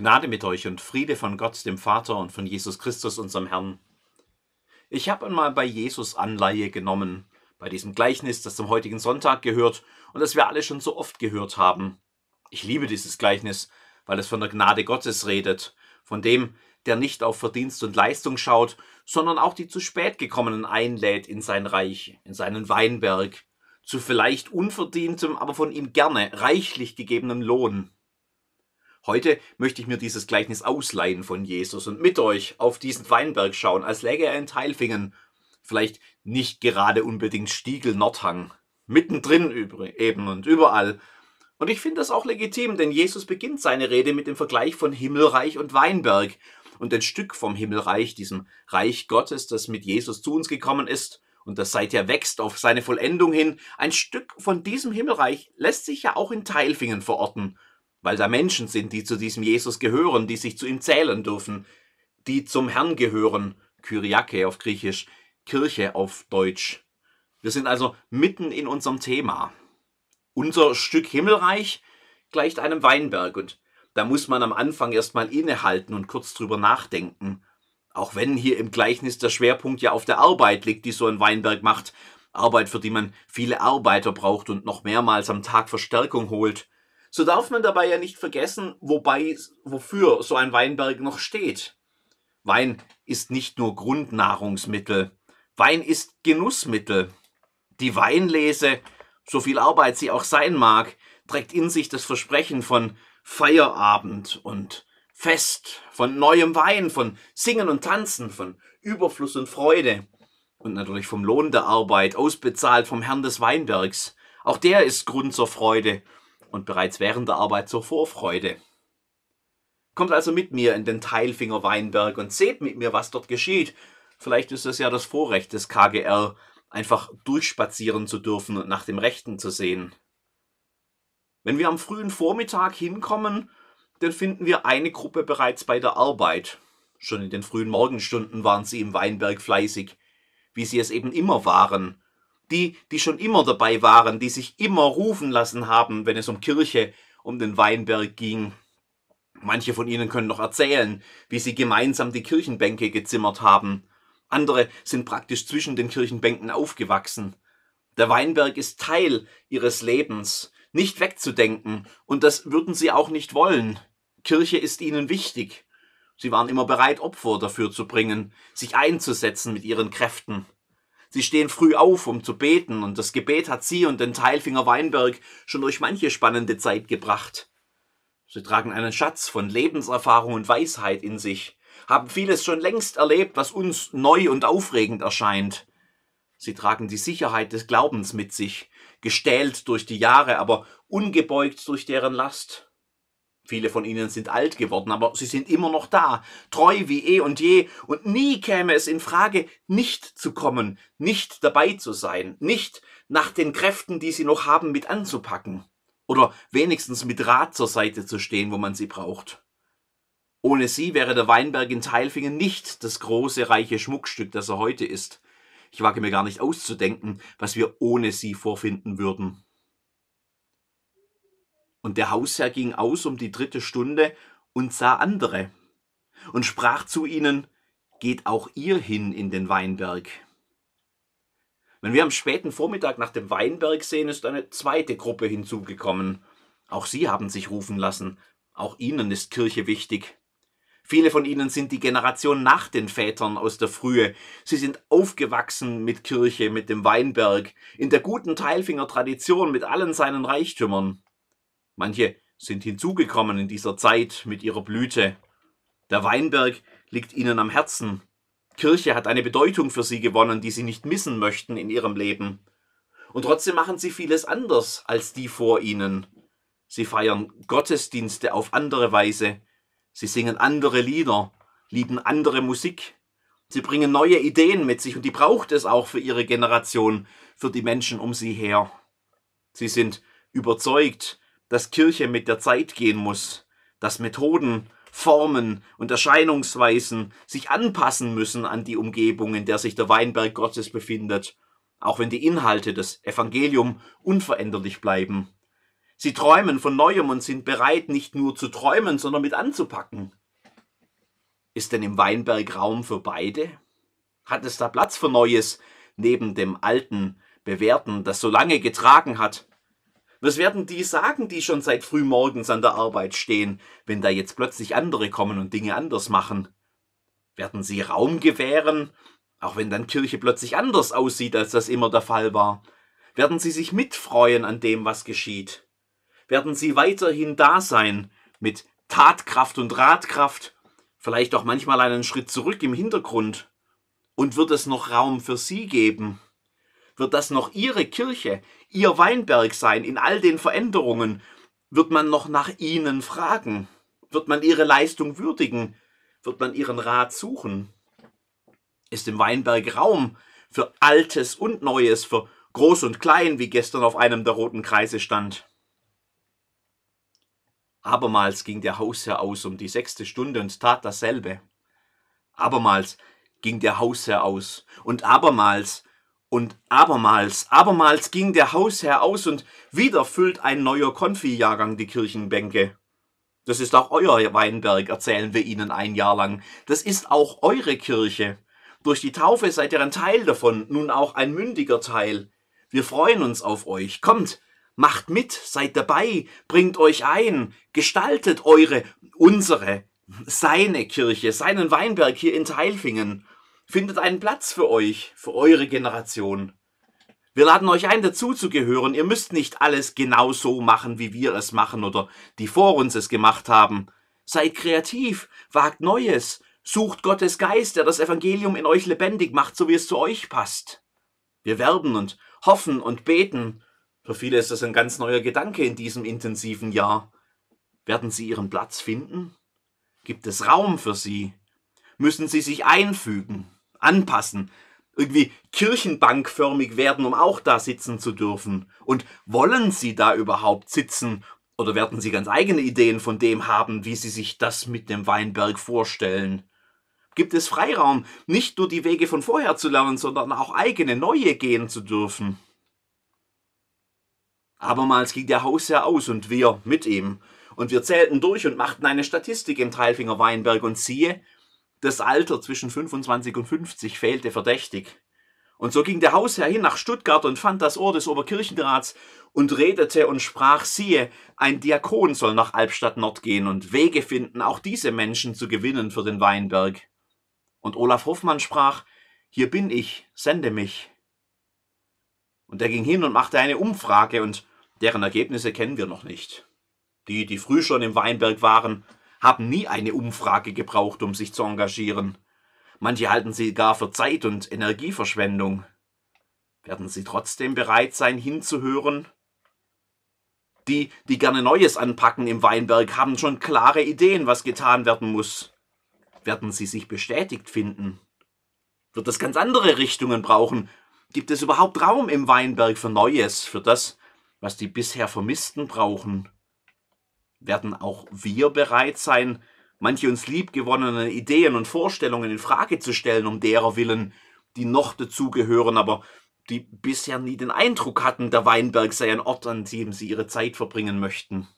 Gnade mit euch und Friede von Gott, dem Vater und von Jesus Christus, unserem Herrn. Ich habe einmal bei Jesus Anleihe genommen, bei diesem Gleichnis, das zum heutigen Sonntag gehört und das wir alle schon so oft gehört haben. Ich liebe dieses Gleichnis, weil es von der Gnade Gottes redet, von dem, der nicht auf Verdienst und Leistung schaut, sondern auch die zu spät gekommenen einlädt in sein Reich, in seinen Weinberg, zu vielleicht unverdientem, aber von ihm gerne reichlich gegebenem Lohn. Heute möchte ich mir dieses Gleichnis ausleihen von Jesus und mit euch auf diesen Weinberg schauen, als läge er in Teilfingen. Vielleicht nicht gerade unbedingt Stiegel Nordhang. Mittendrin eben und überall. Und ich finde das auch legitim, denn Jesus beginnt seine Rede mit dem Vergleich von Himmelreich und Weinberg. Und ein Stück vom Himmelreich, diesem Reich Gottes, das mit Jesus zu uns gekommen ist und das seither wächst auf seine Vollendung hin, ein Stück von diesem Himmelreich lässt sich ja auch in Teilfingen verorten weil da Menschen sind, die zu diesem Jesus gehören, die sich zu ihm zählen dürfen, die zum Herrn gehören, Kyriake auf Griechisch, Kirche auf Deutsch. Wir sind also mitten in unserem Thema. Unser Stück Himmelreich gleicht einem Weinberg und da muss man am Anfang erstmal innehalten und kurz drüber nachdenken. Auch wenn hier im Gleichnis der Schwerpunkt ja auf der Arbeit liegt, die so ein Weinberg macht, Arbeit, für die man viele Arbeiter braucht und noch mehrmals am Tag Verstärkung holt. So darf man dabei ja nicht vergessen, wobei, wofür so ein Weinberg noch steht. Wein ist nicht nur Grundnahrungsmittel. Wein ist Genussmittel. Die Weinlese, so viel Arbeit sie auch sein mag, trägt in sich das Versprechen von Feierabend und Fest, von neuem Wein, von Singen und Tanzen, von Überfluss und Freude und natürlich vom Lohn der Arbeit, ausbezahlt vom Herrn des Weinbergs. Auch der ist Grund zur Freude und bereits während der Arbeit zur Vorfreude. Kommt also mit mir in den Teilfinger Weinberg und seht mit mir, was dort geschieht. Vielleicht ist es ja das Vorrecht des KGR, einfach durchspazieren zu dürfen und nach dem Rechten zu sehen. Wenn wir am frühen Vormittag hinkommen, dann finden wir eine Gruppe bereits bei der Arbeit. Schon in den frühen Morgenstunden waren sie im Weinberg fleißig, wie sie es eben immer waren, die, die schon immer dabei waren, die sich immer rufen lassen haben, wenn es um Kirche, um den Weinberg ging. Manche von ihnen können noch erzählen, wie sie gemeinsam die Kirchenbänke gezimmert haben. Andere sind praktisch zwischen den Kirchenbänken aufgewachsen. Der Weinberg ist Teil ihres Lebens, nicht wegzudenken, und das würden sie auch nicht wollen. Kirche ist ihnen wichtig. Sie waren immer bereit, Opfer dafür zu bringen, sich einzusetzen mit ihren Kräften. Sie stehen früh auf, um zu beten, und das Gebet hat sie und den Teilfinger Weinberg schon durch manche spannende Zeit gebracht. Sie tragen einen Schatz von Lebenserfahrung und Weisheit in sich, haben vieles schon längst erlebt, was uns neu und aufregend erscheint. Sie tragen die Sicherheit des Glaubens mit sich, gestählt durch die Jahre, aber ungebeugt durch deren Last. Viele von ihnen sind alt geworden, aber sie sind immer noch da, treu wie eh und je, und nie käme es in Frage, nicht zu kommen, nicht dabei zu sein, nicht nach den Kräften, die sie noch haben, mit anzupacken, oder wenigstens mit Rat zur Seite zu stehen, wo man sie braucht. Ohne sie wäre der Weinberg in Teilfingen nicht das große, reiche Schmuckstück, das er heute ist. Ich wage mir gar nicht auszudenken, was wir ohne sie vorfinden würden. Und der Hausherr ging aus um die dritte Stunde und sah andere und sprach zu ihnen, geht auch ihr hin in den Weinberg. Wenn wir am späten Vormittag nach dem Weinberg sehen, ist eine zweite Gruppe hinzugekommen. Auch sie haben sich rufen lassen. Auch ihnen ist Kirche wichtig. Viele von ihnen sind die Generation nach den Vätern aus der Frühe. Sie sind aufgewachsen mit Kirche, mit dem Weinberg, in der guten Teilfinger Tradition mit allen seinen Reichtümern. Manche sind hinzugekommen in dieser Zeit mit ihrer Blüte. Der Weinberg liegt ihnen am Herzen. Kirche hat eine Bedeutung für sie gewonnen, die sie nicht missen möchten in ihrem Leben. Und trotzdem machen sie vieles anders als die vor ihnen. Sie feiern Gottesdienste auf andere Weise. Sie singen andere Lieder, lieben andere Musik. Sie bringen neue Ideen mit sich und die braucht es auch für ihre Generation, für die Menschen um sie her. Sie sind überzeugt, dass Kirche mit der Zeit gehen muss, dass Methoden, Formen und Erscheinungsweisen sich anpassen müssen an die Umgebung, in der sich der Weinberg Gottes befindet, auch wenn die Inhalte des Evangelium unveränderlich bleiben. Sie träumen von Neuem und sind bereit, nicht nur zu träumen, sondern mit anzupacken. Ist denn im Weinberg Raum für beide? Hat es da Platz für Neues neben dem alten, bewährten, das so lange getragen hat? Was werden die sagen, die schon seit frühmorgens an der Arbeit stehen, wenn da jetzt plötzlich andere kommen und Dinge anders machen? Werden sie Raum gewähren, auch wenn dann Kirche plötzlich anders aussieht, als das immer der Fall war? Werden sie sich mitfreuen an dem, was geschieht? werden sie weiterhin da sein mit Tatkraft und Ratkraft, vielleicht auch manchmal einen Schritt zurück im Hintergrund. Und wird es noch Raum für sie geben? Wird das noch ihre Kirche, ihr Weinberg sein in all den Veränderungen? Wird man noch nach ihnen fragen? Wird man ihre Leistung würdigen? Wird man ihren Rat suchen? Ist im Weinberg Raum für Altes und Neues, für Groß und Klein, wie gestern auf einem der roten Kreise stand? Abermals ging der Hausherr aus um die sechste Stunde und tat dasselbe. Abermals ging der Hausherr aus und abermals und abermals, abermals ging der Hausherr aus und wieder füllt ein neuer Konfi-Jahrgang die Kirchenbänke. Das ist auch euer Weinberg, erzählen wir Ihnen ein Jahr lang. Das ist auch eure Kirche. Durch die Taufe seid ihr ein Teil davon, nun auch ein mündiger Teil. Wir freuen uns auf euch. Kommt, Macht mit, seid dabei, bringt euch ein, gestaltet eure, unsere, seine Kirche, seinen Weinberg hier in Teilfingen. Findet einen Platz für euch, für eure Generation. Wir laden euch ein, dazuzugehören. Ihr müsst nicht alles genau so machen, wie wir es machen oder die vor uns es gemacht haben. Seid kreativ, wagt Neues, sucht Gottes Geist, der das Evangelium in euch lebendig macht, so wie es zu euch passt. Wir werben und hoffen und beten für viele ist das ein ganz neuer Gedanke in diesem intensiven Jahr. Werden sie ihren Platz finden? Gibt es Raum für sie? Müssen sie sich einfügen, anpassen, irgendwie kirchenbankförmig werden, um auch da sitzen zu dürfen? Und wollen sie da überhaupt sitzen? Oder werden sie ganz eigene Ideen von dem haben, wie sie sich das mit dem Weinberg vorstellen? Gibt es Freiraum, nicht nur die Wege von vorher zu lernen, sondern auch eigene neue gehen zu dürfen? Abermals ging der Hausherr aus und wir mit ihm. Und wir zählten durch und machten eine Statistik im Teilfinger Weinberg und siehe, das Alter zwischen 25 und 50 fehlte verdächtig. Und so ging der Hausherr hin nach Stuttgart und fand das Ohr des Oberkirchenrats und redete und sprach, siehe, ein Diakon soll nach Albstadt Nord gehen und Wege finden, auch diese Menschen zu gewinnen für den Weinberg. Und Olaf Hoffmann sprach, hier bin ich, sende mich. Und er ging hin und machte eine Umfrage und Deren Ergebnisse kennen wir noch nicht. Die, die früh schon im Weinberg waren, haben nie eine Umfrage gebraucht, um sich zu engagieren. Manche halten sie gar für Zeit- und Energieverschwendung. Werden sie trotzdem bereit sein, hinzuhören? Die, die gerne Neues anpacken im Weinberg, haben schon klare Ideen, was getan werden muss. Werden sie sich bestätigt finden? Wird es ganz andere Richtungen brauchen? Gibt es überhaupt Raum im Weinberg für Neues, für das, was die bisher Vermissten brauchen. Werden auch wir bereit sein, manche uns liebgewonnenen Ideen und Vorstellungen in Frage zu stellen, um derer willen, die noch dazugehören, aber die bisher nie den Eindruck hatten, der Weinberg sei ein Ort, an dem sie ihre Zeit verbringen möchten.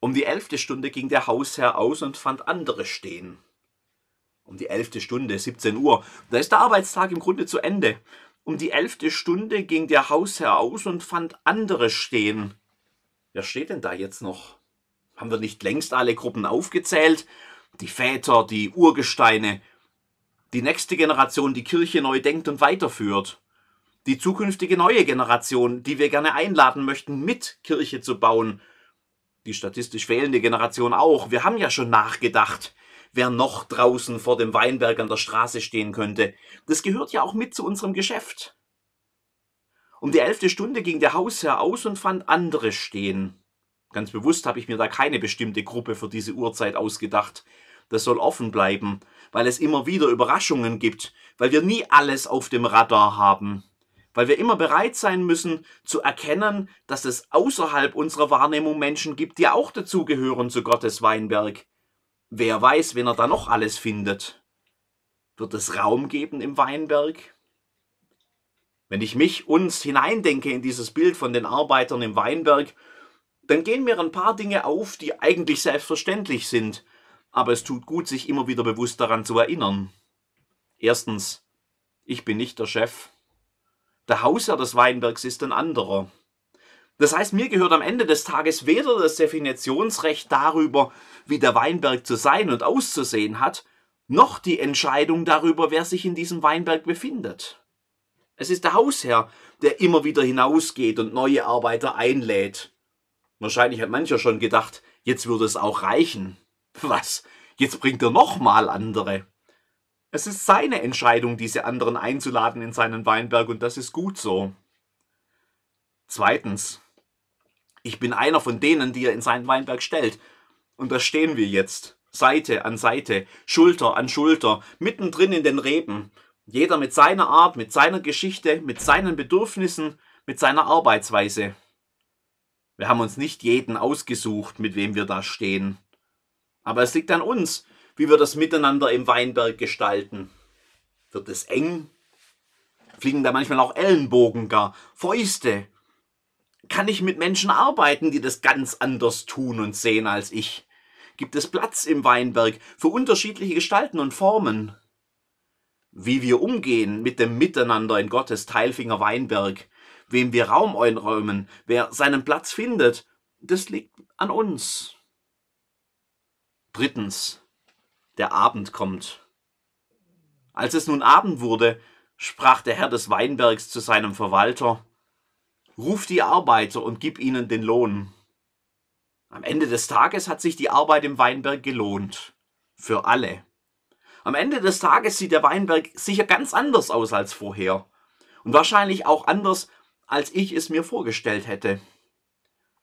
Um die elfte Stunde ging der Hausherr aus und fand andere stehen. Um die elfte Stunde, 17 Uhr, da ist der Arbeitstag im Grunde zu Ende. Um die elfte Stunde ging der Hausherr aus und fand andere stehen. Wer steht denn da jetzt noch? Haben wir nicht längst alle Gruppen aufgezählt? Die Väter, die Urgesteine, die nächste Generation, die Kirche neu denkt und weiterführt. Die zukünftige neue Generation, die wir gerne einladen möchten, mit Kirche zu bauen. Die statistisch fehlende Generation auch. Wir haben ja schon nachgedacht wer noch draußen vor dem Weinberg an der Straße stehen könnte. Das gehört ja auch mit zu unserem Geschäft. Um die elfte Stunde ging der Hausherr aus und fand andere stehen. Ganz bewusst habe ich mir da keine bestimmte Gruppe für diese Uhrzeit ausgedacht. Das soll offen bleiben, weil es immer wieder Überraschungen gibt, weil wir nie alles auf dem Radar haben, weil wir immer bereit sein müssen zu erkennen, dass es außerhalb unserer Wahrnehmung Menschen gibt, die auch dazugehören zu Gottes Weinberg, Wer weiß, wen er da noch alles findet. Wird es Raum geben im Weinberg? Wenn ich mich, uns hineindenke in dieses Bild von den Arbeitern im Weinberg, dann gehen mir ein paar Dinge auf, die eigentlich selbstverständlich sind, aber es tut gut, sich immer wieder bewusst daran zu erinnern. Erstens, ich bin nicht der Chef. Der Hausherr des Weinbergs ist ein anderer. Das heißt, mir gehört am Ende des Tages weder das Definitionsrecht darüber, wie der Weinberg zu sein und auszusehen hat, noch die Entscheidung darüber, wer sich in diesem Weinberg befindet. Es ist der Hausherr, der immer wieder hinausgeht und neue Arbeiter einlädt. Wahrscheinlich hat mancher schon gedacht, jetzt würde es auch reichen. Was? Jetzt bringt er nochmal andere. Es ist seine Entscheidung, diese anderen einzuladen in seinen Weinberg, und das ist gut so. Zweitens, ich bin einer von denen, die er in seinen Weinberg stellt. Und da stehen wir jetzt. Seite an Seite, Schulter an Schulter, mittendrin in den Reben. Jeder mit seiner Art, mit seiner Geschichte, mit seinen Bedürfnissen, mit seiner Arbeitsweise. Wir haben uns nicht jeden ausgesucht, mit wem wir da stehen. Aber es liegt an uns, wie wir das Miteinander im Weinberg gestalten. Wird es eng? Fliegen da manchmal auch Ellenbogen gar, Fäuste? Kann ich mit Menschen arbeiten, die das ganz anders tun und sehen als ich? gibt es Platz im Weinberg für unterschiedliche Gestalten und Formen. Wie wir umgehen mit dem Miteinander in Gottes Teilfinger Weinberg, wem wir Raum einräumen, wer seinen Platz findet, das liegt an uns. Drittens, der Abend kommt. Als es nun Abend wurde, sprach der Herr des Weinbergs zu seinem Verwalter, Ruf die Arbeiter und gib ihnen den Lohn. Am Ende des Tages hat sich die Arbeit im Weinberg gelohnt. Für alle. Am Ende des Tages sieht der Weinberg sicher ganz anders aus als vorher. Und wahrscheinlich auch anders, als ich es mir vorgestellt hätte.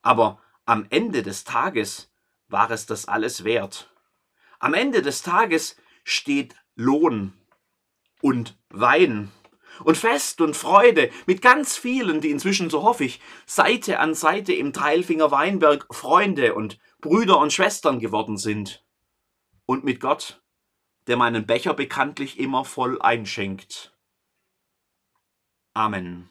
Aber am Ende des Tages war es das alles wert. Am Ende des Tages steht Lohn und Wein und Fest und Freude mit ganz vielen, die inzwischen, so hoffe ich, Seite an Seite im Teilfinger Weinberg Freunde und Brüder und Schwestern geworden sind. Und mit Gott, der meinen Becher bekanntlich immer voll einschenkt. Amen.